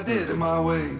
I did it my way.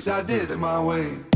Thank you.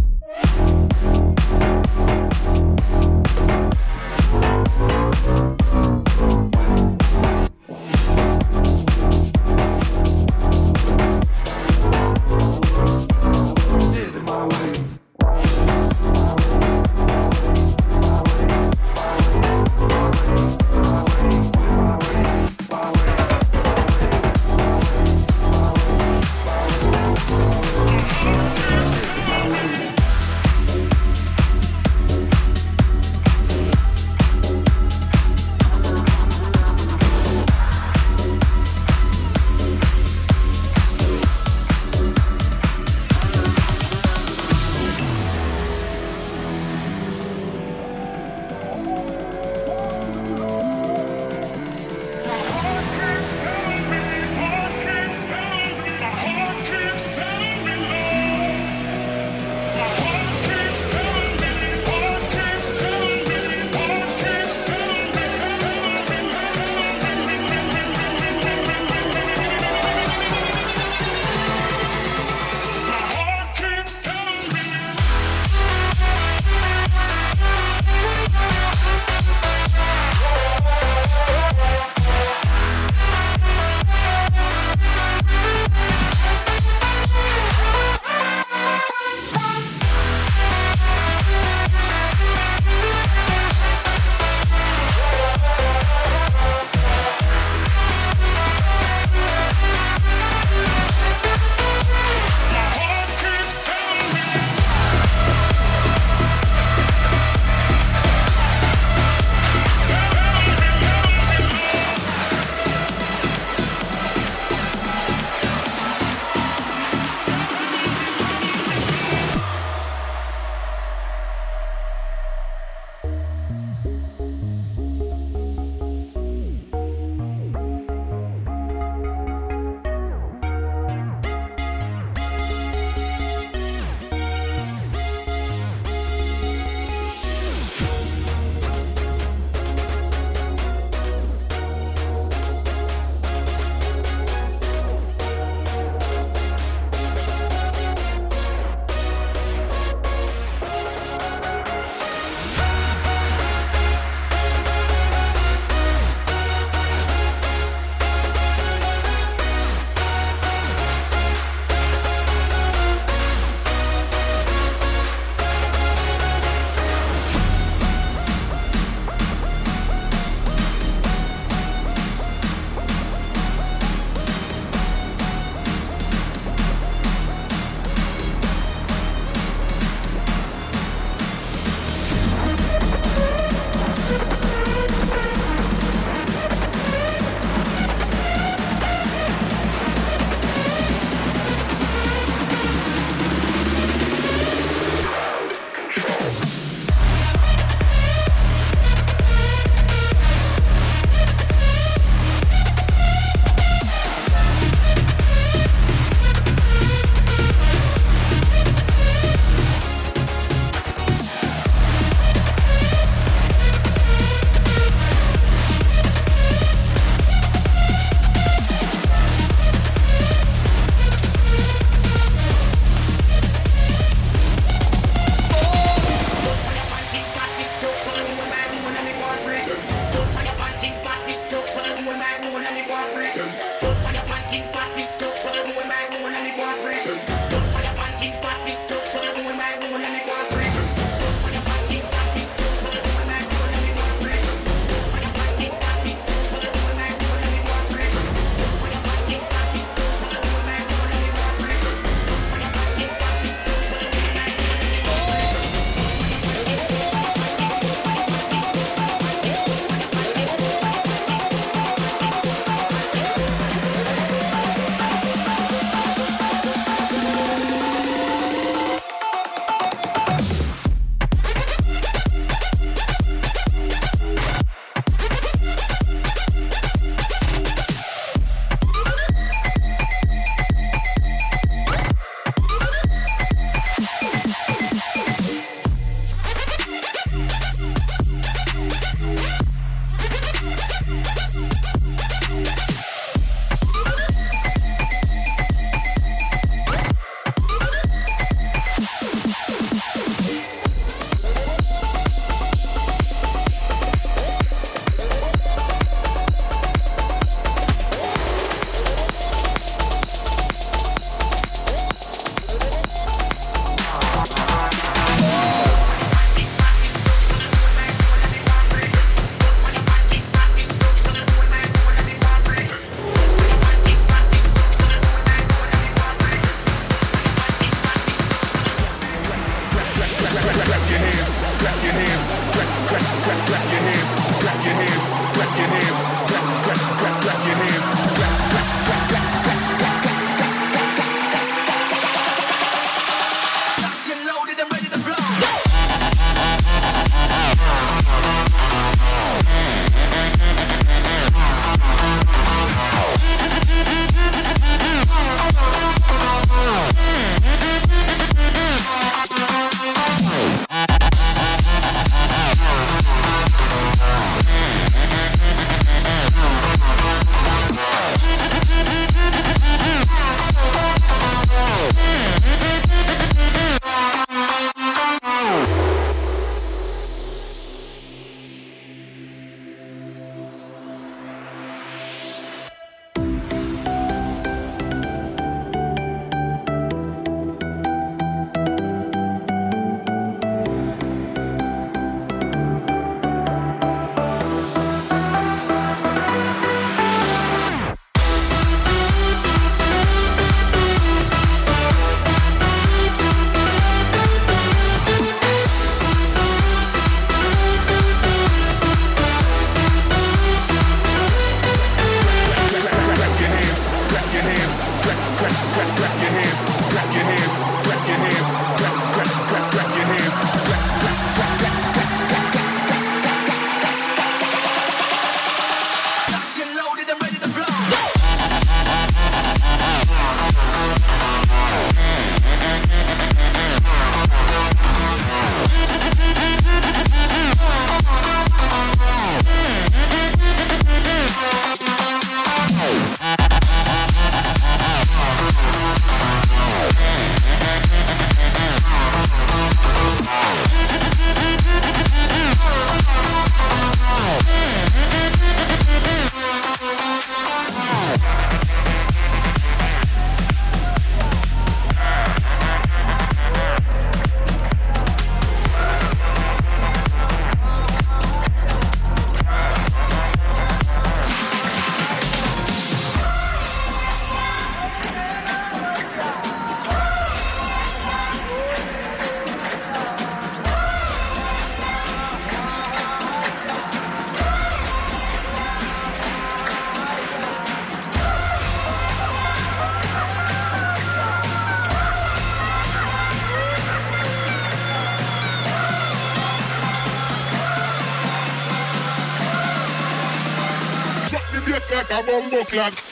A bumbo clock.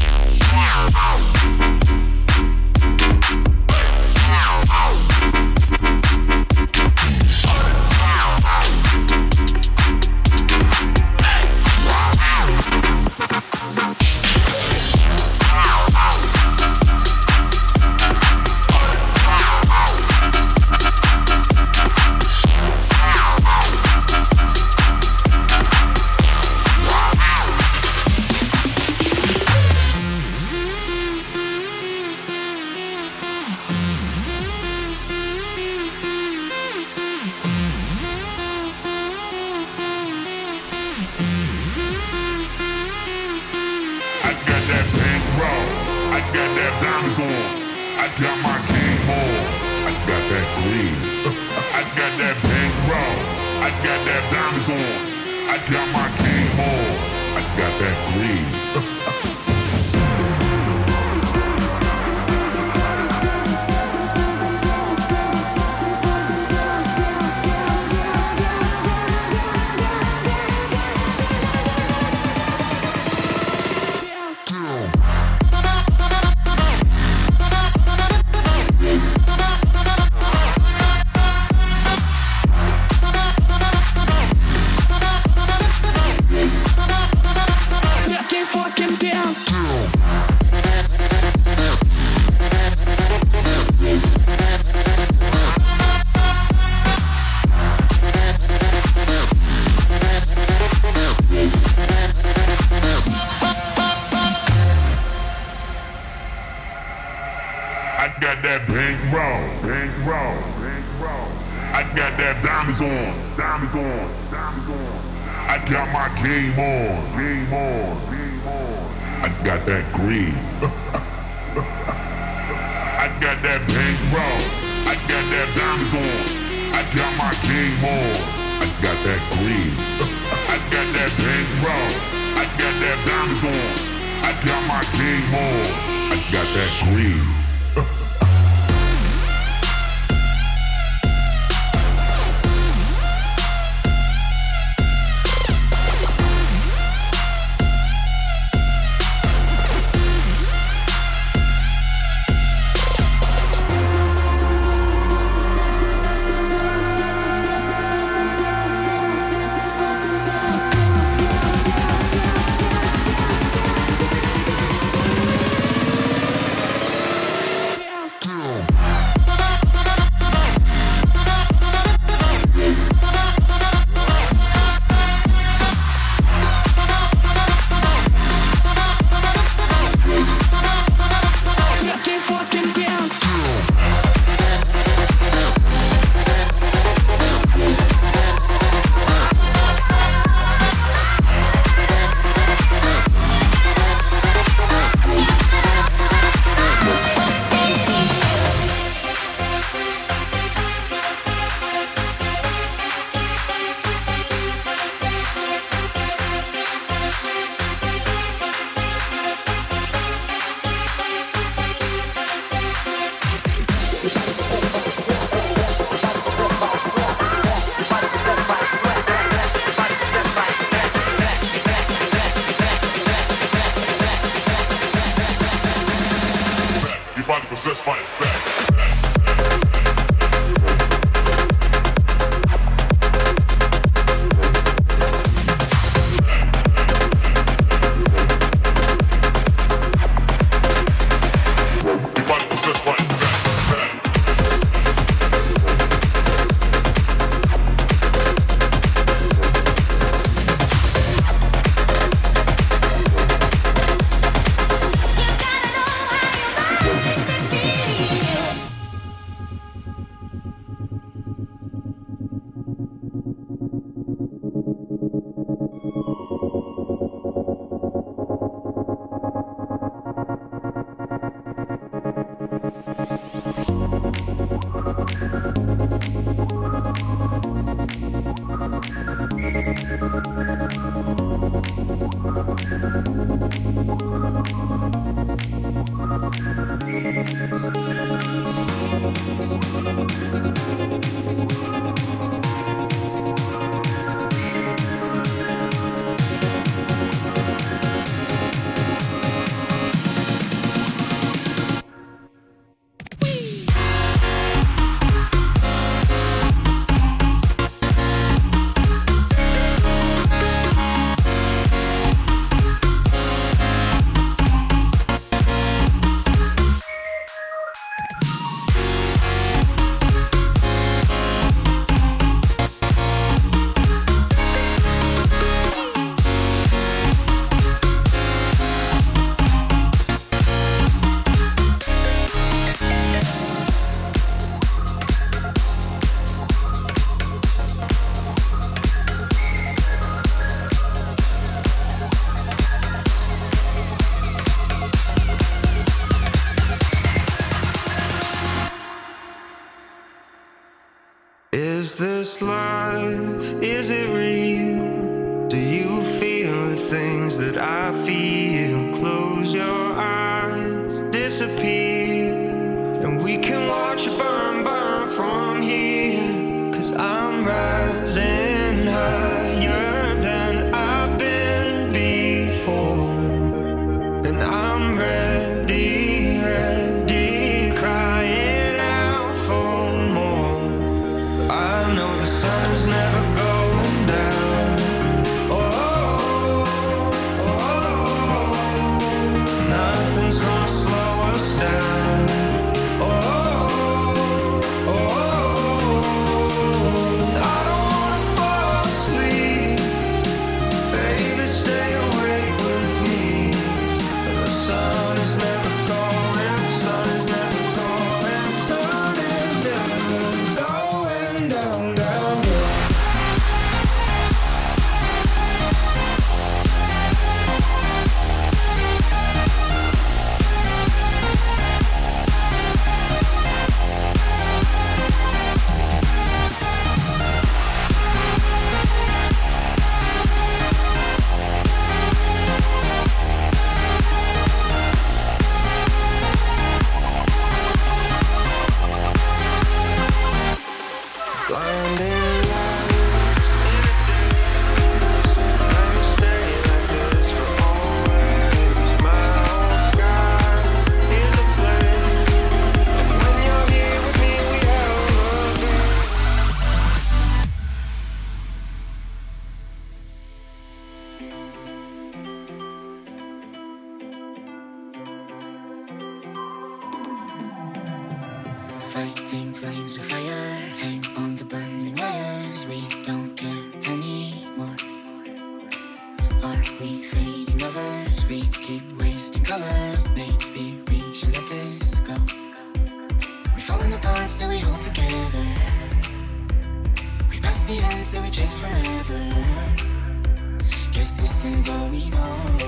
watch you burn, burn from here. Cause I'm right. so we chase forever. Guess this is all we know.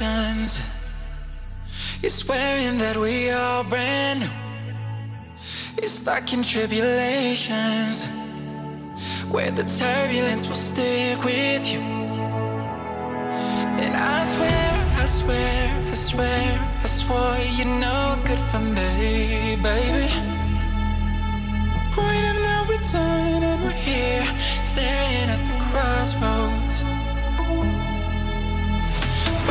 Reparations. You're swearing that we are brand new. You're stuck in tribulations where the turbulence will stick with you. And I swear, I swear, I swear, I swore you're no good for me, baby. Point of no return, and we're here staring at the crossroads.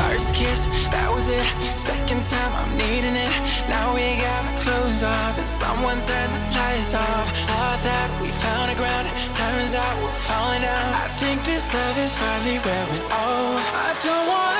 First kiss, that was it. Second time, I'm needing it. Now we got our clothes off, and someone turned the lights off. Thought that we found a ground, turns out we're falling down. I think this love is finally wearing off. I don't wanna